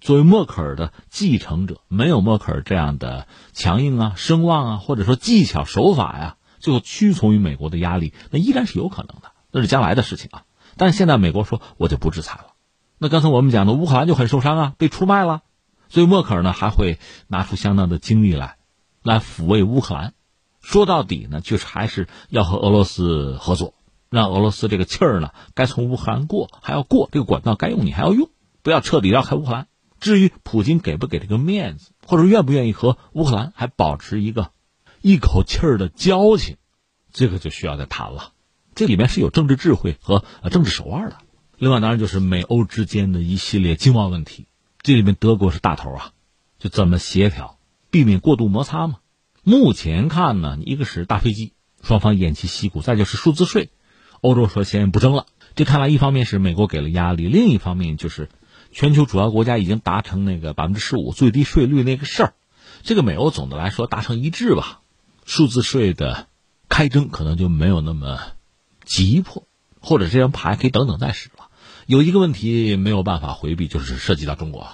作为默克尔的继承者，没有默克尔这样的强硬啊、声望啊，或者说技巧手法呀。最后屈从于美国的压力，那依然是有可能的，那是将来的事情啊。但是现在美国说我就不制裁了。那刚才我们讲的乌克兰就很受伤啊，被出卖了，所以默克尔呢还会拿出相当的精力来，来抚慰乌克兰。说到底呢，就是还是要和俄罗斯合作，让俄罗斯这个气儿呢该从乌克兰过还要过，这个管道该用你还要用，不要彻底绕开乌克兰。至于普京给不给这个面子，或者愿不愿意和乌克兰还保持一个一口气儿的交情，这个就需要再谈了。这里面是有政治智慧和政治手腕的。另外，当然就是美欧之间的一系列经贸问题，这里面德国是大头啊，就怎么协调，避免过度摩擦嘛。目前看呢，一个是大飞机，双方偃旗息鼓；再就是数字税，欧洲说先不争了。这看来一方面是美国给了压力，另一方面就是全球主要国家已经达成那个百分之十五最低税率那个事儿。这个美欧总的来说达成一致吧，数字税的开征可能就没有那么急迫，或者这张牌可以等等再使了。有一个问题没有办法回避，就是涉及到中国。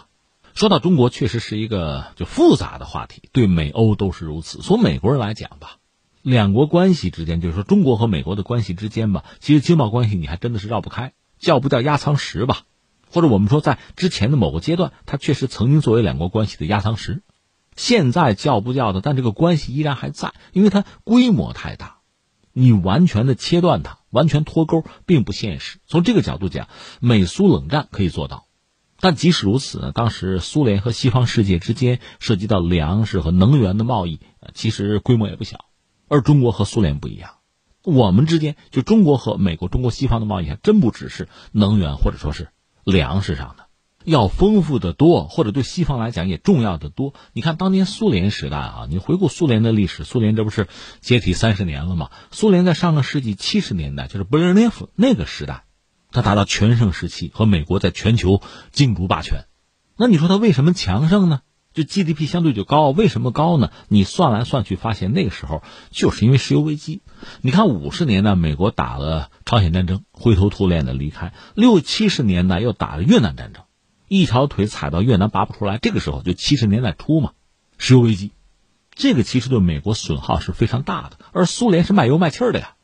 说到中国，确实是一个就复杂的话题，对美欧都是如此。从美国人来讲吧，两国关系之间，就是说中国和美国的关系之间吧，其实经贸关系你还真的是绕不开，叫不叫压舱石吧？或者我们说，在之前的某个阶段，它确实曾经作为两国关系的压舱石。现在叫不叫的，但这个关系依然还在，因为它规模太大，你完全的切断它，完全脱钩并不现实。从这个角度讲，美苏冷战可以做到。但即使如此呢，当时苏联和西方世界之间涉及到粮食和能源的贸易，其实规模也不小。而中国和苏联不一样，我们之间就中国和美国、中国西方的贸易还真不只是能源或者说是粮食上的，要丰富的多，或者对西方来讲也重要的多。你看当年苏联时代啊，你回顾苏联的历史，苏联这不是解体三十年了吗？苏联在上个世纪七十年代，就是布列涅夫那个时代。他达到全盛时期，和美国在全球竞逐霸权。那你说他为什么强盛呢？就 GDP 相对就高，为什么高呢？你算来算去，发现那个时候就是因为石油危机。你看五十年代美国打了朝鲜战争，灰头土脸的离开；六七十年代又打了越南战争，一条腿踩到越南拔不出来。这个时候就七十年代初嘛，石油危机，这个其实对美国损耗是非常大的。而苏联是卖油卖气儿的呀，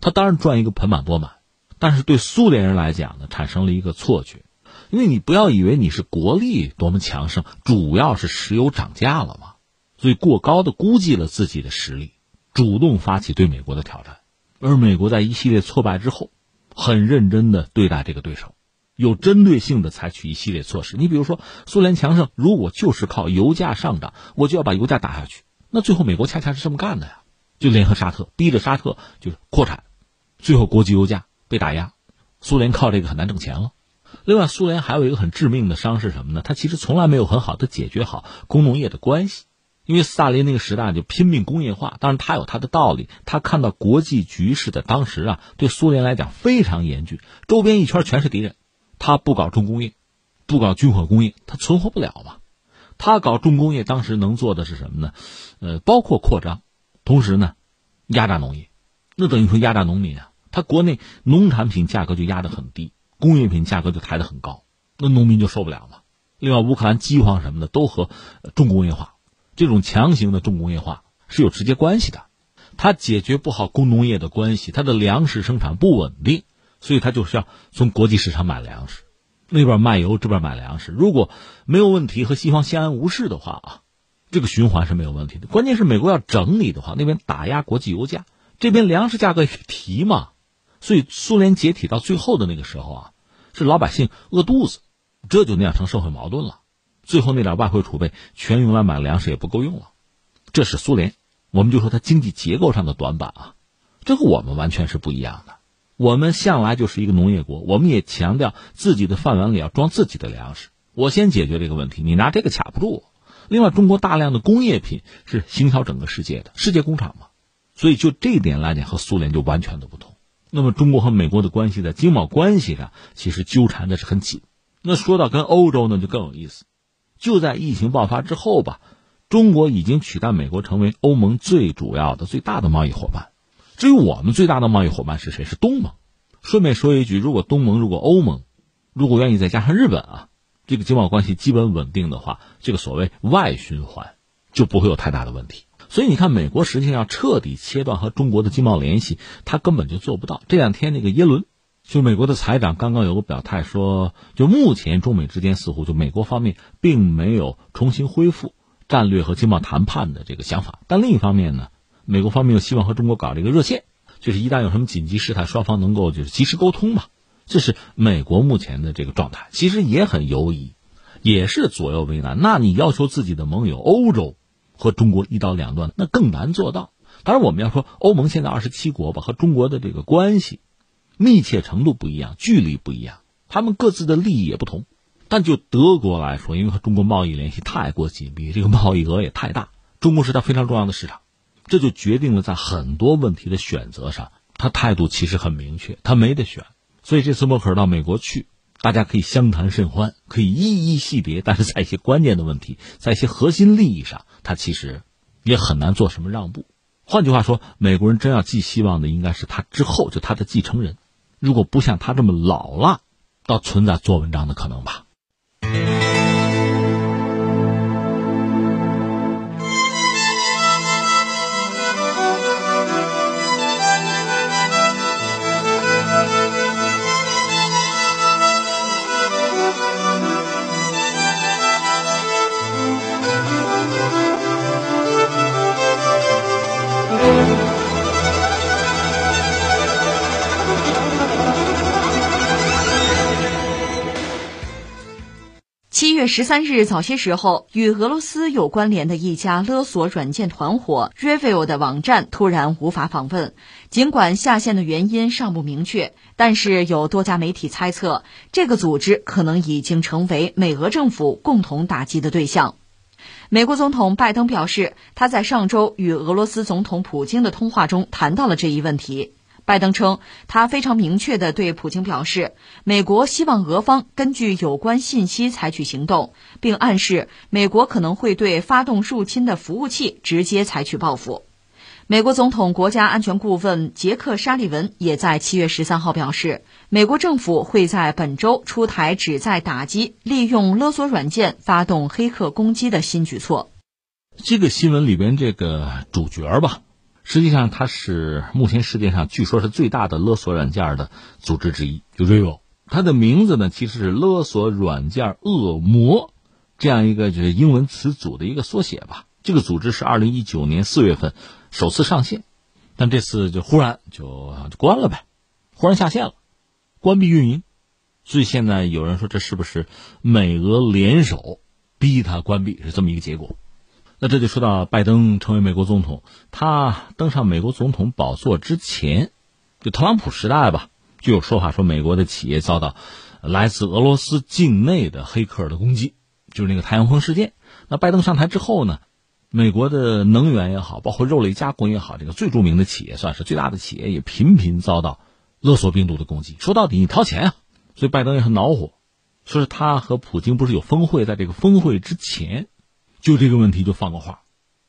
他当然赚一个盆满钵满。但是对苏联人来讲呢，产生了一个错觉，因为你不要以为你是国力多么强盛，主要是石油涨价了嘛，所以过高的估计了自己的实力，主动发起对美国的挑战，而美国在一系列挫败之后，很认真的对待这个对手，有针对性的采取一系列措施。你比如说，苏联强盛，如果就是靠油价上涨，我就要把油价打下去，那最后美国恰恰是这么干的呀，就联合沙特，逼着沙特就是扩产，最后国际油价。被打压，苏联靠这个很难挣钱了。另外，苏联还有一个很致命的伤是什么呢？他其实从来没有很好的解决好工农业的关系。因为斯大林那个时代就拼命工业化，当然他有他的道理。他看到国际局势的当时啊，对苏联来讲非常严峻，周边一圈全是敌人。他不搞重工业，不搞军火工业，他存活不了嘛。他搞重工业，当时能做的是什么呢？呃，包括扩张，同时呢，压榨农业，那等于说压榨农民啊。他国内农产品价格就压得很低，工业品价格就抬得很高，那农民就受不了了。另外，乌克兰饥荒什么的都和重工业化这种强行的重工业化是有直接关系的。它解决不好工农业的关系，它的粮食生产不稳定，所以它就是要从国际市场买粮食，那边卖油，这边买粮食。如果没有问题和西方相安无事的话啊，这个循环是没有问题的。关键是美国要整理的话，那边打压国际油价，这边粮食价格也提嘛。所以，苏联解体到最后的那个时候啊，是老百姓饿肚子，这就酿成社会矛盾了。最后那点外汇储备全用来买粮食也不够用了，这是苏联。我们就说它经济结构上的短板啊，这和我们完全是不一样的。我们向来就是一个农业国，我们也强调自己的饭碗里要装自己的粮食。我先解决这个问题，你拿这个卡不住。另外，中国大量的工业品是行销整个世界的世界工厂嘛，所以就这一点来讲，和苏联就完全的不同。那么，中国和美国的关系在经贸关系上其实纠缠的是很紧。那说到跟欧洲呢，就更有意思。就在疫情爆发之后吧，中国已经取代美国成为欧盟最主要的、最大的贸易伙伴。至于我们最大的贸易伙伴是谁？是东盟。顺便说一句，如果东盟、如果欧盟，如果愿意再加上日本啊，这个经贸关系基本稳定的话，这个所谓外循环就不会有太大的问题。所以你看，美国实际上要彻底切断和中国的经贸联系，他根本就做不到。这两天那个耶伦，就美国的财长，刚刚有个表态说，就目前中美之间似乎就美国方面并没有重新恢复战略和经贸谈判的这个想法。但另一方面呢，美国方面又希望和中国搞这个热线，就是一旦有什么紧急事态，双方能够就是及时沟通嘛。这是美国目前的这个状态，其实也很犹疑。也是左右为难。那你要求自己的盟友欧洲和中国一刀两断，那更难做到。当然，我们要说欧盟现在二十七国吧，和中国的这个关系密切程度不一样，距离不一样，他们各自的利益也不同。但就德国来说，因为和中国贸易联系太过紧密，这个贸易额也太大，中国是它非常重要的市场，这就决定了在很多问题的选择上，他态度其实很明确，他没得选。所以这次默克尔到美国去，大家可以相谈甚欢，可以一一细别，但是在一些关键的问题，在一些核心利益上，他其实也很难做什么让步。换句话说，美国人真要寄希望的，应该是他之后就他的继承人，如果不像他这么老了，倒存在做文章的可能吧。七月十三日早些时候，与俄罗斯有关联的一家勒索软件团伙 Revil 的网站突然无法访问。尽管下线的原因尚不明确，但是有多家媒体猜测，这个组织可能已经成为美俄政府共同打击的对象。美国总统拜登表示，他在上周与俄罗斯总统普京的通话中谈到了这一问题。拜登称，他非常明确地对普京表示，美国希望俄方根据有关信息采取行动，并暗示美国可能会对发动入侵的服务器直接采取报复。美国总统国家安全顾问杰克·沙利文也在七月十三号表示，美国政府会在本周出台旨在打击利用勒索软件发动黑客攻击的新举措。这个新闻里边这个主角吧。实际上，他是目前世界上据说是最大的勒索软件的组织之一，就 Revil。它的名字呢，其实是勒索软件恶魔这样一个就是英文词组的一个缩写吧。这个组织是二零一九年四月份首次上线，但这次就忽然就就关了呗，忽然下线了，关闭运营。所以现在有人说，这是不是美俄联手逼他关闭，是这么一个结果？那这就说到拜登成为美国总统，他登上美国总统宝座之前，就特朗普时代吧，就有说法说美国的企业遭到来自俄罗斯境内的黑客的攻击，就是那个太阳风事件。那拜登上台之后呢，美国的能源也好，包括肉类加工也好，这个最著名的企业算是最大的企业，也频频遭到勒索病毒的攻击。说到底，你掏钱啊，所以拜登也很恼火，说是他和普京不是有峰会，在这个峰会之前。就这个问题就放个话，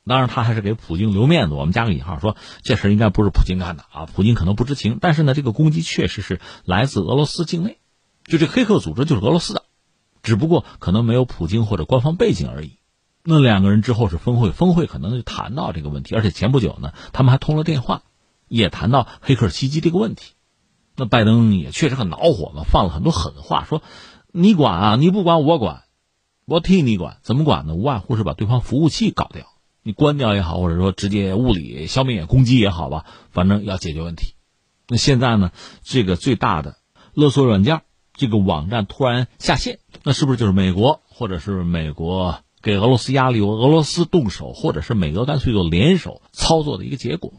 当然他还是给普京留面子。我们加个引号，说这事应该不是普京干的啊，普京可能不知情。但是呢，这个攻击确实是来自俄罗斯境内，就这黑客组织就是俄罗斯的，只不过可能没有普京或者官方背景而已。那两个人之后是峰会，峰会可能就谈到这个问题，而且前不久呢，他们还通了电话，也谈到黑客袭击这个问题。那拜登也确实很恼火嘛，放了很多狠话，说你管啊，你不管我管。我替你管，怎么管呢？无外乎是把对方服务器搞掉，你关掉也好，或者说直接物理消灭、攻击也好吧，反正要解决问题。那现在呢，这个最大的勒索软件，这个网站突然下线，那是不是就是美国，或者是美国给俄罗斯压力，由俄罗斯动手，或者是美俄干脆就联手操作的一个结果？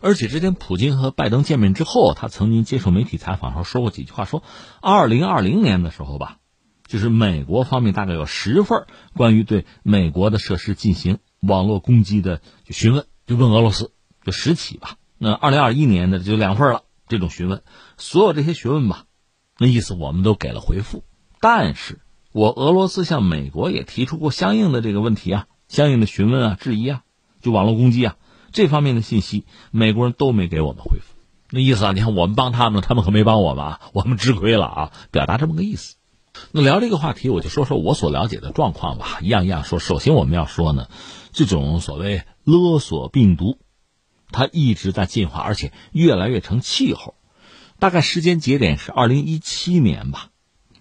而且之前普京和拜登见面之后，他曾经接受媒体采访时候说过几句话，说二零二零年的时候吧。就是美国方面大概有十份关于对美国的设施进行网络攻击的询问，就问俄罗斯，就十起吧。那二零二一年的就两份了，这种询问，所有这些询问吧，那意思我们都给了回复。但是我俄罗斯向美国也提出过相应的这个问题啊，相应的询问啊、质疑啊，就网络攻击啊这方面的信息，美国人都没给我们回复。那意思啊，你看我们帮他们，他们可没帮我们啊，我们吃亏了啊，表达这么个意思。那聊这个话题，我就说说我所了解的状况吧，一样一样说。首先我们要说呢，这种所谓勒索病毒，它一直在进化，而且越来越成气候。大概时间节点是二零一七年吧。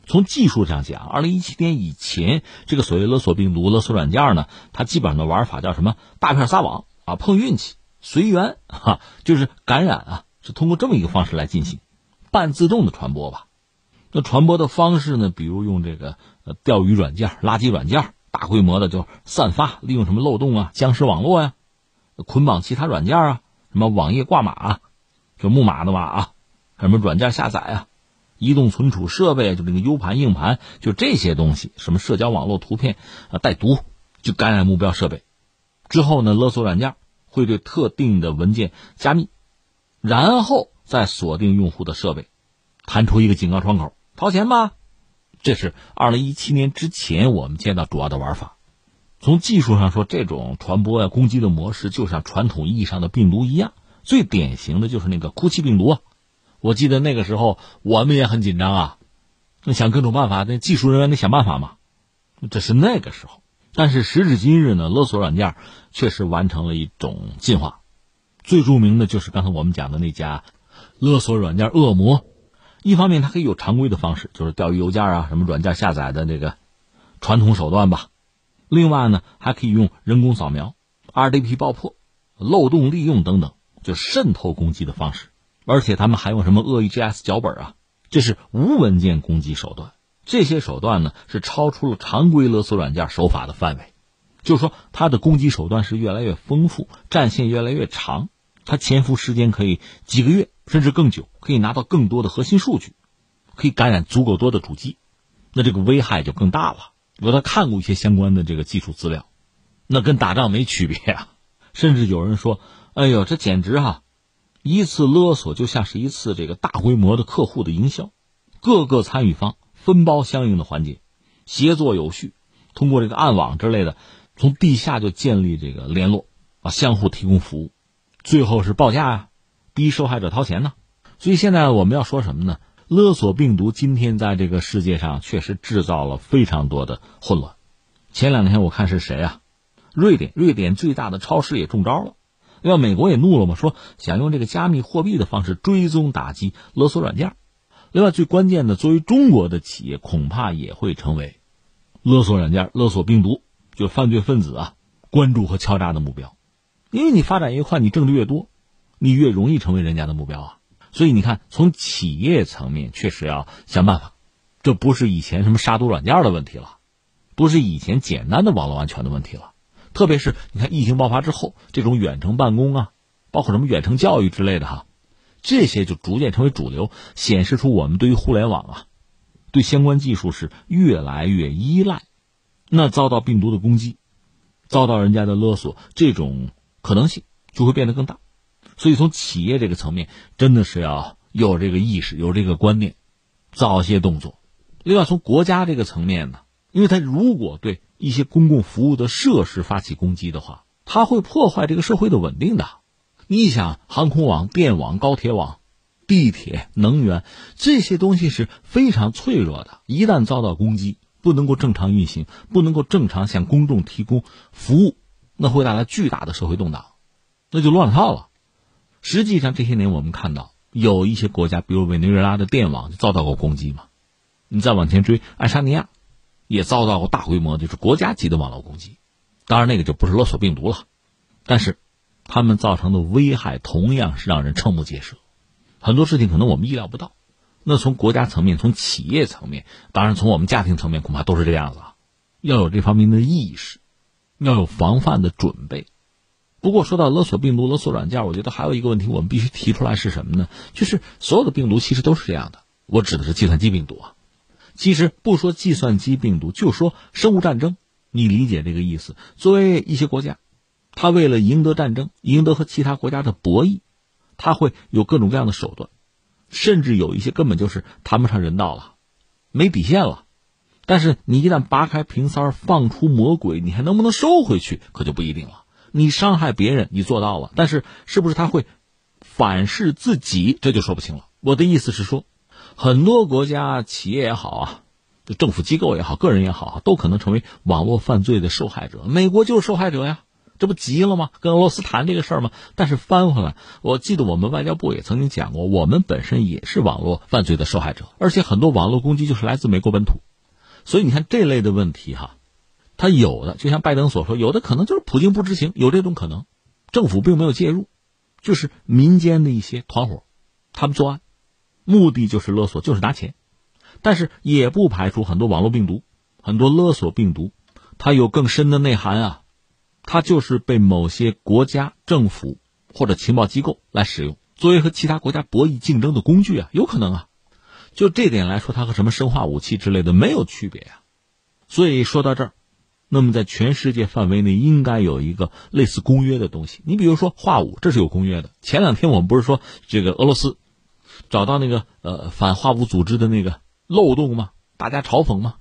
从技术上讲，二零一七年以前，这个所谓勒索病毒、勒索软件呢，它基本上的玩法叫什么？大片撒网啊，碰运气，随缘哈，就是感染啊，是通过这么一个方式来进行，半自动的传播吧。那传播的方式呢？比如用这个钓鱼软件、垃圾软件，大规模的就散发，利用什么漏洞啊、僵尸网络呀，捆绑其他软件啊，什么网页挂码，啊就木马的马啊，什么软件下载啊，移动存储设备就这个 U 盘、硬盘，就这些东西，什么社交网络图片啊带毒，就感染目标设备。之后呢，勒索软件会对特定的文件加密，然后再锁定用户的设备，弹出一个警告窗口。掏钱吧，这是二零一七年之前我们见到主要的玩法。从技术上说，这种传播呀、攻击的模式就像传统意义上的病毒一样。最典型的就是那个哭泣病毒啊。我记得那个时候我们也很紧张啊，那想各种办法，那技术人员得想办法嘛。这是那个时候，但是时至今日呢，勒索软件确实完成了一种进化。最著名的就是刚才我们讲的那家勒索软件恶魔。一方面，它可以有常规的方式，就是钓鱼邮件啊，什么软件下载的这个传统手段吧。另外呢，还可以用人工扫描、RDP 爆破、漏洞利用等等，就渗透攻击的方式。而且他们还用什么恶意 JS 脚本啊？这是无文件攻击手段。这些手段呢，是超出了常规勒索软件手法的范围。就是说，它的攻击手段是越来越丰富，战线越来越长，它潜伏时间可以几个月。甚至更久，可以拿到更多的核心数据，可以感染足够多的主机，那这个危害就更大了。我他看过一些相关的这个技术资料，那跟打仗没区别啊。甚至有人说：“哎呦，这简直哈，一次勒索就像是一次这个大规模的客户的营销，各个参与方分包相应的环节，协作有序，通过这个暗网之类的，从地下就建立这个联络啊，相互提供服务，最后是报价呀。”逼受害者掏钱呢，所以现在我们要说什么呢？勒索病毒今天在这个世界上确实制造了非常多的混乱。前两天我看是谁啊？瑞典，瑞典最大的超市也中招了。另外，美国也怒了嘛，说想用这个加密货币的方式追踪打击勒索软件。另外，最关键的，作为中国的企业，恐怕也会成为勒索软件、勒索病毒就犯罪分子啊关注和敲诈的目标。因为你发展越快，你挣的越多。你越容易成为人家的目标啊，所以你看，从企业层面确实要想办法，这不是以前什么杀毒软件的问题了，不是以前简单的网络安全的问题了。特别是你看疫情爆发之后，这种远程办公啊，包括什么远程教育之类的哈，这些就逐渐成为主流，显示出我们对于互联网啊，对相关技术是越来越依赖。那遭到病毒的攻击，遭到人家的勒索，这种可能性就会变得更大。所以，从企业这个层面，真的是要有这个意识，有这个观念，早些动作。另外，从国家这个层面呢，因为它如果对一些公共服务的设施发起攻击的话，它会破坏这个社会的稳定的。你想，航空网、电网、高铁网、地铁、能源这些东西是非常脆弱的，一旦遭到攻击，不能够正常运行，不能够正常向公众提供服务，那会带来巨大的社会动荡，那就乱套了。实际上，这些年我们看到有一些国家，比如委内瑞拉的电网遭到过攻击嘛。你再往前追，爱沙尼亚也遭到过大规模就是国家级的网络攻击。当然，那个就不是勒索病毒了，但是他们造成的危害同样是让人瞠目结舌。很多事情可能我们意料不到。那从国家层面、从企业层面，当然从我们家庭层面，恐怕都是这样子啊。要有这方面的意识，要有防范的准备。不过说到勒索病毒、勒索软件，我觉得还有一个问题，我们必须提出来是什么呢？就是所有的病毒其实都是这样的。我指的是计算机病毒啊。其实不说计算机病毒，就说生物战争，你理解这个意思？作为一些国家，他为了赢得战争，赢得和其他国家的博弈，他会有各种各样的手段，甚至有一些根本就是谈不上人道了，没底线了。但是你一旦拔开瓶塞放出魔鬼，你还能不能收回去，可就不一定了。你伤害别人，你做到了，但是是不是他会反噬自己，这就说不清了。我的意思是说，很多国家企业也好啊，就政府机构也好，个人也好，都可能成为网络犯罪的受害者。美国就是受害者呀，这不急了吗？跟俄罗斯谈这个事儿吗？但是翻回来，我记得我们外交部也曾经讲过，我们本身也是网络犯罪的受害者，而且很多网络攻击就是来自美国本土。所以你看这类的问题哈。他有的，就像拜登所说，有的可能就是普京不知情，有这种可能，政府并没有介入，就是民间的一些团伙，他们作案，目的就是勒索，就是拿钱。但是也不排除很多网络病毒、很多勒索病毒，它有更深的内涵啊，它就是被某些国家、政府或者情报机构来使用，作为和其他国家博弈竞争的工具啊，有可能啊。就这点来说，它和什么生化武器之类的没有区别啊。所以说到这儿，那么在全世界范围内应该有一个类似公约的东西。你比如说化武，这是有公约的。前两天我们不是说这个俄罗斯找到那个呃反化武组织的那个漏洞吗？大家嘲讽吗？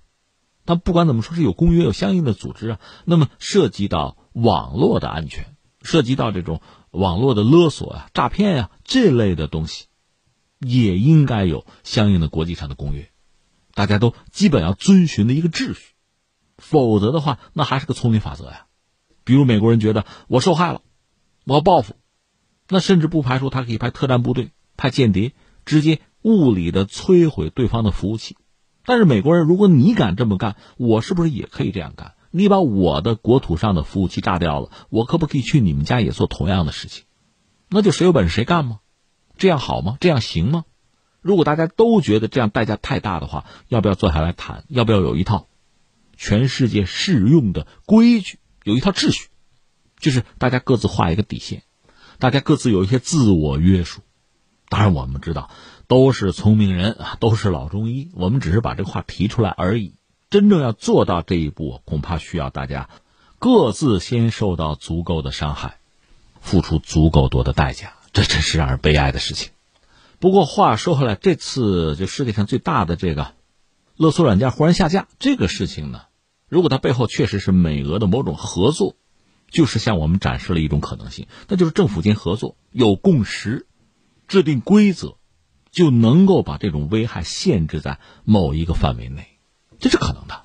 但不管怎么说，是有公约，有相应的组织啊。那么涉及到网络的安全，涉及到这种网络的勒索啊、诈骗呀这类的东西，也应该有相应的国际上的公约，大家都基本要遵循的一个秩序。否则的话，那还是个丛林法则呀。比如美国人觉得我受害了，我要报复，那甚至不排除他可以派特战部队、派间谍，直接物理的摧毁对方的服务器。但是美国人，如果你敢这么干，我是不是也可以这样干？你把我的国土上的服务器炸掉了，我可不可以去你们家也做同样的事情？那就谁有本事谁干吗？这样好吗？这样行吗？如果大家都觉得这样代价太大的话，要不要坐下来谈？要不要有一套？全世界适用的规矩有一套秩序，就是大家各自画一个底线，大家各自有一些自我约束。当然，我们知道都是聪明人啊，都是老中医，我们只是把这话提出来而已。真正要做到这一步，恐怕需要大家各自先受到足够的伤害，付出足够多的代价，这真是让人悲哀的事情。不过话说回来，这次就世界上最大的这个。勒索软件忽然下架这个事情呢，如果它背后确实是美俄的某种合作，就是向我们展示了一种可能性，那就是政府间合作有共识，制定规则，就能够把这种危害限制在某一个范围内，这是可能的。